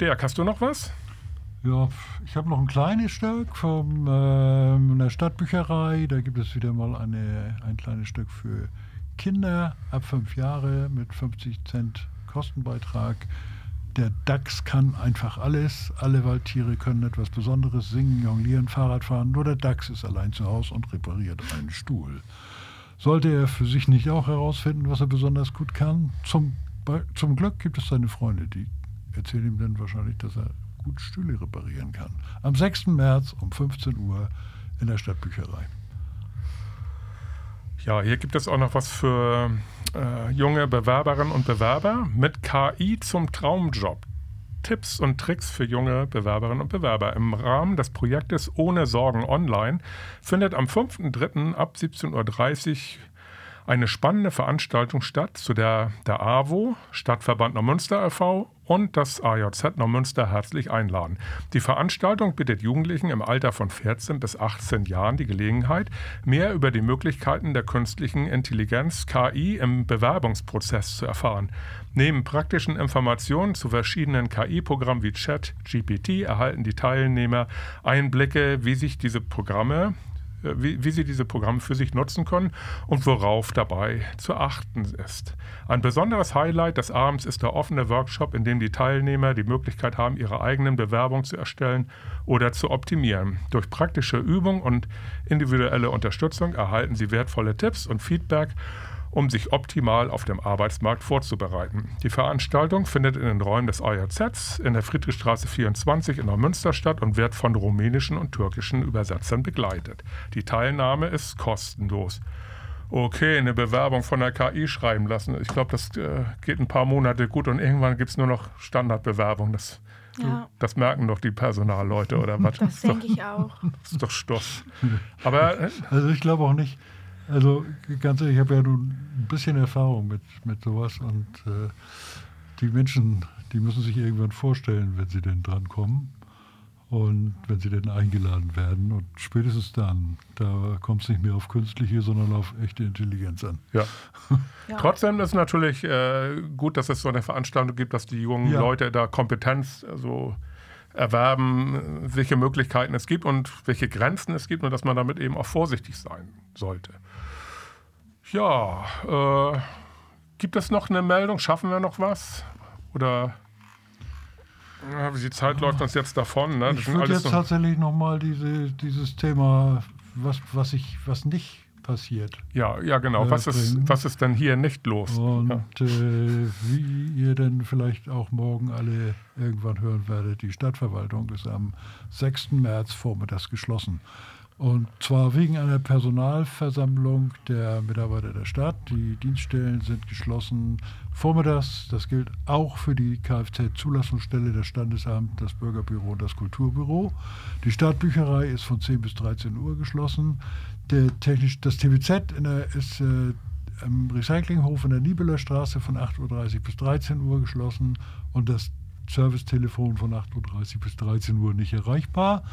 Dirk, hast du noch was? Ja, ich habe noch ein kleines Stück von ähm, der Stadtbücherei. Da gibt es wieder mal eine, ein kleines Stück für Kinder ab fünf Jahre mit 50 Cent Kostenbeitrag. Der Dachs kann einfach alles. Alle Waldtiere können etwas Besonderes singen, jonglieren, Fahrrad fahren. Nur der Dachs ist allein zu Hause und repariert einen Stuhl. Sollte er für sich nicht auch herausfinden, was er besonders gut kann? Zum, zum Glück gibt es seine Freunde, die erzählen ihm dann wahrscheinlich, dass er gut Stühle reparieren kann. Am 6. März um 15 Uhr in der Stadtbücherei. Ja, hier gibt es auch noch was für äh, junge Bewerberinnen und Bewerber mit KI zum Traumjob. Tipps und Tricks für junge Bewerberinnen und Bewerber. Im Rahmen des Projektes Ohne Sorgen Online findet am 5.3. ab 17.30 Uhr eine spannende Veranstaltung statt, zu der der AWO, Stadtverband Neumünster e.V. und das AJZ Neumünster herzlich einladen. Die Veranstaltung bietet Jugendlichen im Alter von 14 bis 18 Jahren die Gelegenheit, mehr über die Möglichkeiten der künstlichen Intelligenz KI im Bewerbungsprozess zu erfahren. Neben praktischen Informationen zu verschiedenen KI-Programmen wie Chat, GPT erhalten die Teilnehmer Einblicke, wie sich diese Programme wie, wie sie diese Programme für sich nutzen können und worauf dabei zu achten ist. Ein besonderes Highlight des Abends ist der offene Workshop, in dem die Teilnehmer die Möglichkeit haben, ihre eigenen Bewerbungen zu erstellen oder zu optimieren. Durch praktische Übung und individuelle Unterstützung erhalten sie wertvolle Tipps und Feedback um sich optimal auf dem Arbeitsmarkt vorzubereiten. Die Veranstaltung findet in den Räumen des AJZ in der Friedrichstraße 24 in Neumünster statt und wird von rumänischen und türkischen Übersetzern begleitet. Die Teilnahme ist kostenlos. Okay, eine Bewerbung von der KI schreiben lassen. Ich glaube, das äh, geht ein paar Monate gut und irgendwann gibt es nur noch Standardbewerbung. Das, Ja. das merken doch die Personalleute oder was? Das ist doch, denke ich auch. das ist doch Stoff. Aber äh, Also ich glaube auch nicht, also ganz ehrlich, ich habe ja nun ein bisschen Erfahrung mit, mit sowas und äh, die Menschen, die müssen sich irgendwann vorstellen, wenn sie denn drankommen und wenn sie denn eingeladen werden und spätestens dann, da kommt es nicht mehr auf künstliche, sondern auf echte Intelligenz an. ja. Ja. Trotzdem ist natürlich äh, gut, dass es so eine Veranstaltung gibt, dass die jungen Ja. Leute da Kompetenz äh, so erwerben, äh, welche Möglichkeiten es gibt und welche Grenzen es gibt und dass man damit eben auch vorsichtig sein sollte. Ja, äh, gibt es noch eine Meldung? Schaffen wir noch was? Oder ja, die Zeit läuft uns jetzt davon. Ne? Ich würde jetzt noch- tatsächlich nochmal diese, dieses Thema, was, was, ich, was nicht passiert. ja, ja, genau. äh, Was ist, was ist denn hier nicht los? Und Ja. äh, wie ihr denn vielleicht auch morgen alle irgendwann hören werdet, die Stadtverwaltung ist am 6. März vormittags geschlossen. Und zwar wegen einer Personalversammlung der Mitarbeiter der Stadt. Die Dienststellen sind geschlossen vormittags. Das gilt auch für die Kfz-Zulassungsstelle, das Standesamt, das Bürgerbüro und das Kulturbüro. Die Stadtbücherei ist von 10 bis 13 Uhr geschlossen. Der technisch, das TBZ der, ist äh, am Recyclinghof in der Niebeler Straße von 8.30 Uhr bis 13 Uhr geschlossen und das Servicetelefon von 8.30 Uhr bis 13 Uhr nicht erreichbar.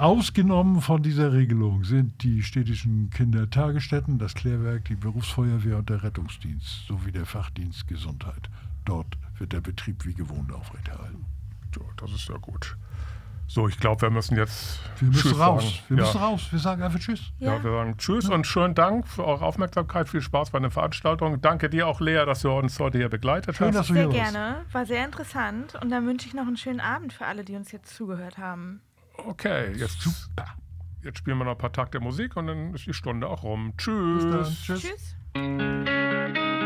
Ausgenommen von dieser Regelung sind die städtischen Kindertagesstätten, das Klärwerk, die Berufsfeuerwehr und der Rettungsdienst sowie der Fachdienst Gesundheit. Dort wird der Betrieb wie gewohnt aufrechterhalten. So, das ist ja gut. So, ich glaube, wir müssen jetzt Wir müssen Tschüss raus. sagen. Wir ja. müssen raus. Wir sagen einfach Tschüss. Ja. Ja. wir sagen Tschüss und schönen Dank für eure Aufmerksamkeit. Viel Spaß bei der Veranstaltung. Danke dir auch, Lea, dass du uns heute hier begleitet Schön, hast. dass du Sehr hier warst. gerne. War sehr interessant. Und dann wünsche ich noch einen schönen Abend für alle, die uns jetzt zugehört haben. Okay, jetzt, jetzt spielen wir noch ein paar Takte Musik und dann ist die Stunde auch rum. Tschüss. Bis dann. Tschüss. Tschüss.